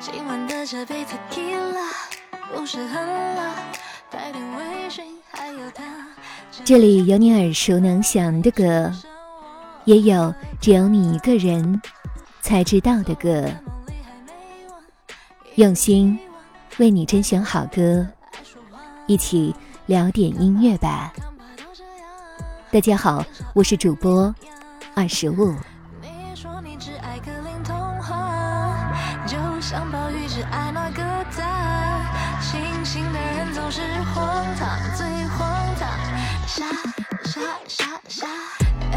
今晚的这杯 tequila 不是很辣，带点微醺，还有他。这里有你耳熟能详的歌，也有只有你一个人才知道的歌。用心为你甄选好歌，一起聊点音乐吧。大家好，我是主播二十五。最荒唐。傻傻傻傻。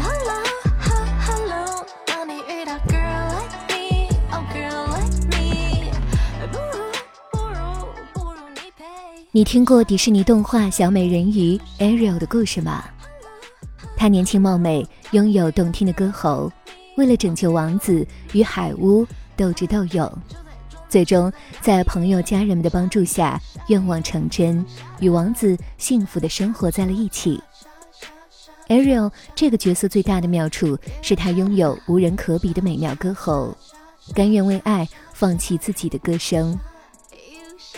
Hello Hello，你听过迪士尼动画《小美人鱼》Ariel 的故事吗？她年轻貌美，拥有动听的歌喉，为了拯救王子与海巫斗智斗勇，最终在朋友家人们的帮助下，愿望成真，与王子幸福的生活在了一起。Ariel 这个角色最大的妙处是她拥有无人可比的美妙歌喉，甘愿为爱放弃自己的歌声。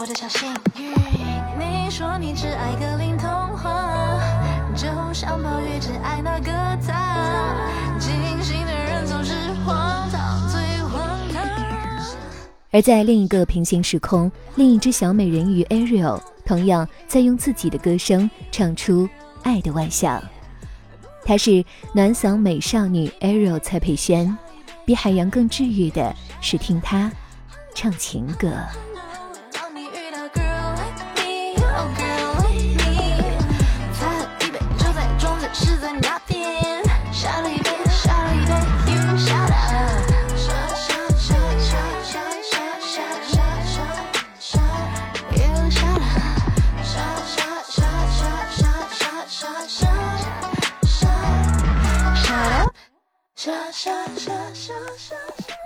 我的小幸运。你说你只爱格林童话，就像暴雨只爱那个他。清醒的人总是荒唐，最荒唐。而在另一个平行时空，另一只小美人鱼 Ariel 同样在用自己的歌声唱出爱的万象。她是暖嗓美少女 Ariel 蔡佩轩，比海洋更治愈的是听她唱情歌。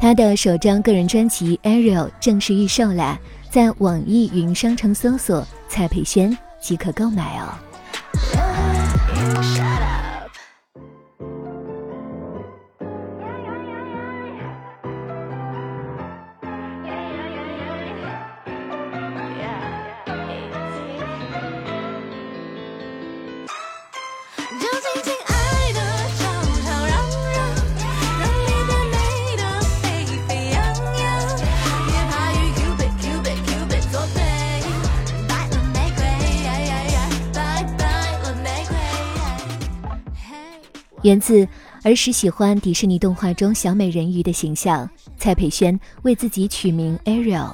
他。的首张个人专辑《Ariel》正式预售啦，在网易云商城搜索“蔡培轩”即可购买哦。源自儿时喜欢迪士尼动画中小美人鱼的形象，蔡佩萱为自己取名 Ariel。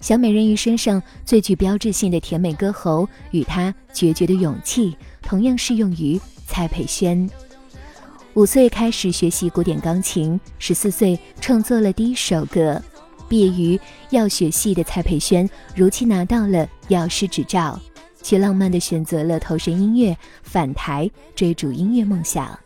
小美人鱼身上最具标志性的甜美歌喉与她决绝的勇气，同样适用于蔡佩萱。五岁开始学习古典钢琴，十四岁创作了第一首歌。毕业于药学系的蔡佩萱，如期拿到了药师执照，却浪漫地选择了投身音乐，返台追逐音乐梦想。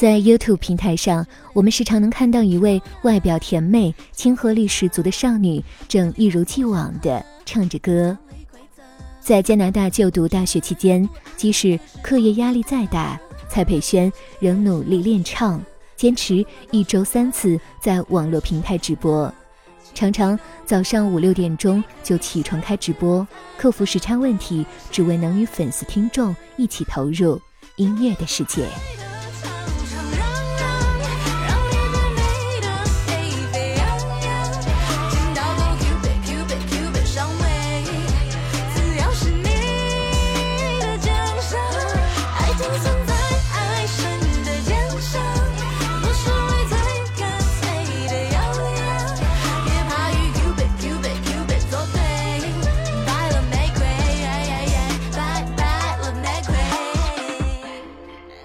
在 YouTube 平台上，我们时常能看到一位外表甜美、亲和力十足的少女，正一如既往地唱着歌。在加拿大就读大学期间，即使课业压力再大，蔡佩萱仍努力练唱，坚持一周三次在网络平台直播，常常早上五六点钟就起床开直播，克服时差问题，只为能与粉丝听众一起投入音乐的世界。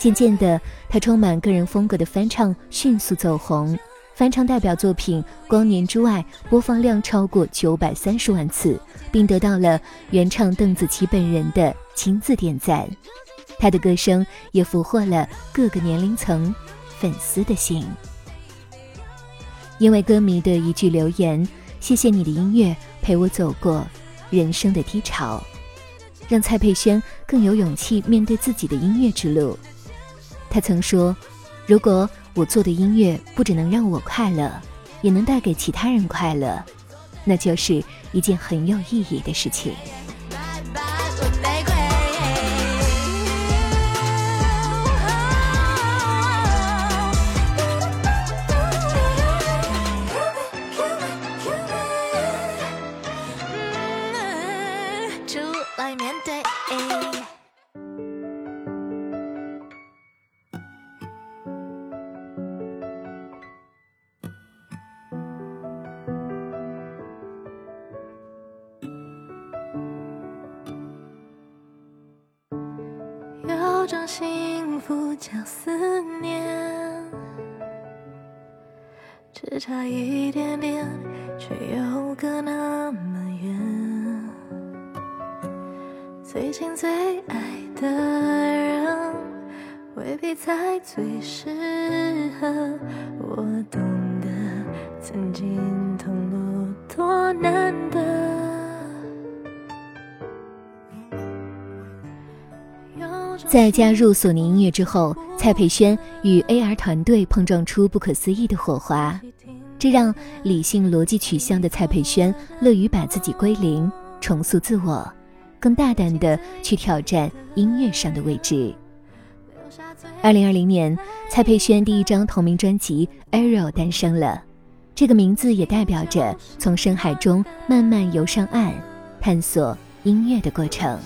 渐渐的，他充满个人风格的翻唱迅速走红，翻唱代表作品《光年之外》播放量超过九百三十万次，并得到了原唱邓紫棋本人的亲自点赞。他的歌声也俘获了各个年龄层粉丝的心。因为歌迷的一句留言：“谢谢你的音乐陪我走过人生的低潮”，让蔡佩轩更有勇气面对自己的音乐之路。他曾说：“如果我做的音乐不只能让我快乐，也能带给其他人快乐，那就是一件很有意义的事情。”有种幸福叫思念，只差一点点，却又隔那么远。最近最爱的人，未必才最适合。我懂得，曾经痛路多难得。在加入索尼音乐之后，蔡佩轩与 AR 团队碰撞出不可思议的火花，这让理性逻辑取向的蔡佩轩乐于把自己归零，重塑自我，更大胆地去挑战音乐上的未知。二零二零年，蔡佩轩第一张同名专辑《Arrow》诞生了，这个名字也代表着从深海中慢慢游上岸，探索音乐的过程。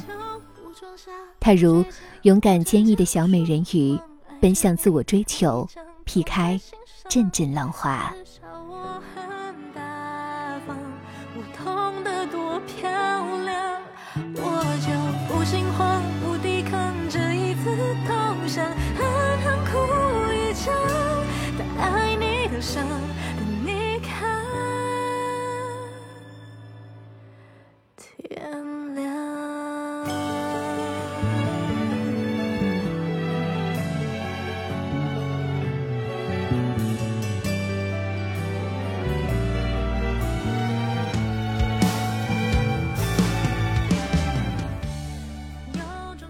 他如勇敢坚毅的小美人鱼奔向自我追求，劈开阵阵浪花。我很大方，我痛得多漂亮。我就不信花。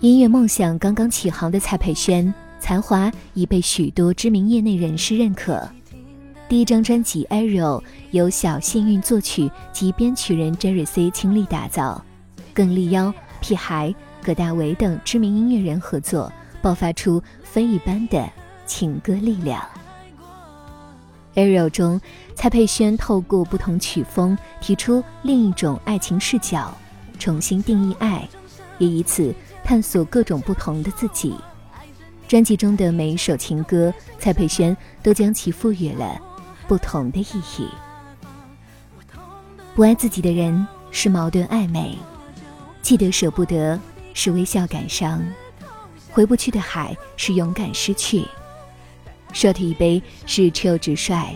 音乐梦想刚刚起航的蔡佩轩，才华已被许多知名业内人士认可。第一张专辑《Ariel》由小幸运作曲及编曲人 Jerry C 倾力打造，更力邀屁孩、葛大为等知名音乐人合作，爆发出非一般的情歌力量。《Ariel》中，蔡佩轩透过不同曲风，提出另一种爱情视角，重新定义爱，也以此。探索各种不同的自己。专辑中的每一首情歌，蔡佩轩都将其赋予了不同的意义。不爱自己的人是矛盾暧昧，记得舍不得是微笑感伤，回不去的海是勇敢失去。short 一杯是 chill 直率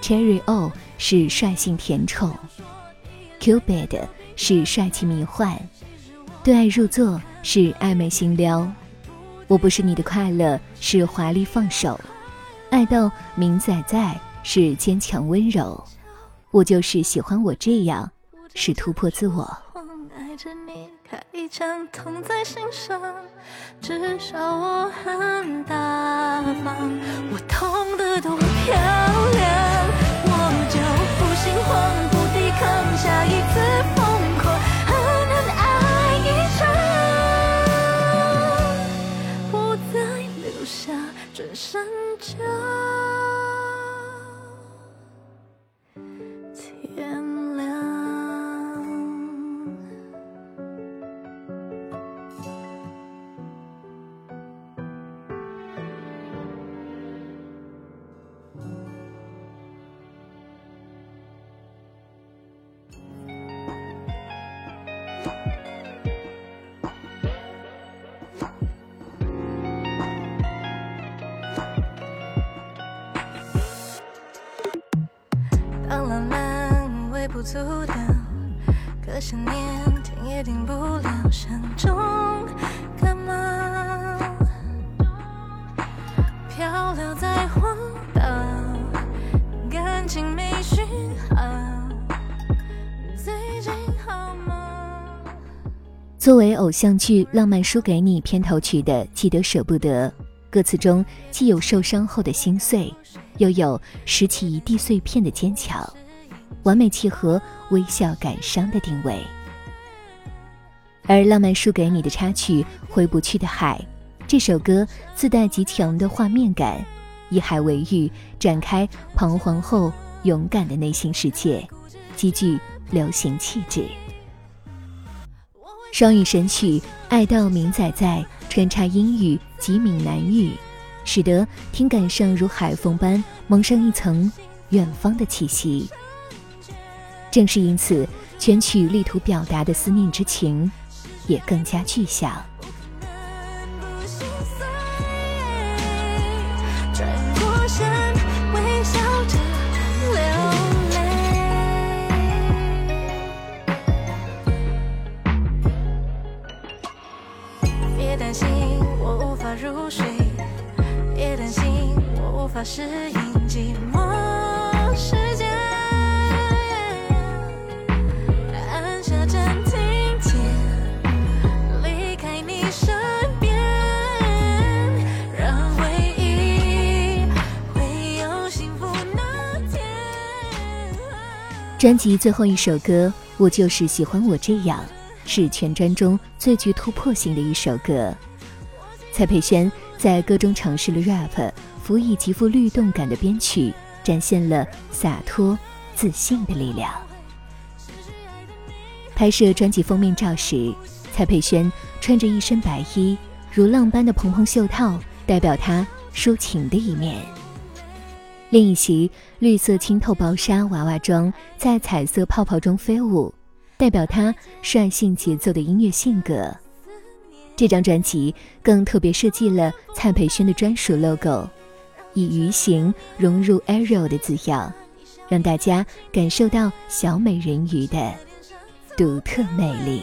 ，cherry o 是率性甜宠，cupid 是帅气迷幻，对爱入座。是暧昧心撩，我不是你的快乐，是华丽放手；爱到明仔仔是坚强温柔，我就是喜欢我这样，是突破自我。爱着你，开一枪痛在心上，至少我很大方。我痛。多漂亮，我就不心慌，不抵抗，下一次转身阻挡，可想念停也停不了，山中干嘛？漂流在荒岛，感情没讯号。最近好吗？作为偶像剧《浪漫输给你》片头曲的《记得舍不得》，歌词中既有受伤后的心碎，又有拾起一地碎片的坚强。完美契合微笑感伤的定位，而《浪漫输给你》的插曲《回不去的海》，这首歌自带极强的画面感，以海为喻，展开彷徨后勇敢的内心世界，极具流行气质。双语神曲《爱到明仔载》穿插英语及闽南语，使得听感上如海风般蒙上一层远方的气息。正是因此，全曲力图表达的思念之情，也更加具象。别担心我无法入睡，别担心我无法适应寂寞专辑最后一首歌《我就是喜欢我这样》，是全专中最具突破性的一首歌。蔡佩轩在歌中尝试了 rap，辅以极富律动感的编曲，展现了洒脱自信的力量。拍摄专辑封面照时，蔡佩轩穿着一身白衣，如浪般的蓬蓬袖套，代表她抒情的一面。另一袭绿色清透薄纱娃娃装在彩色泡泡中飞舞，代表她率性节奏的音乐性格。这张专辑更特别设计了蔡培轩的专属 logo，以鱼形融入 Ariel 的字样，让大家感受到小美人鱼的独特魅力。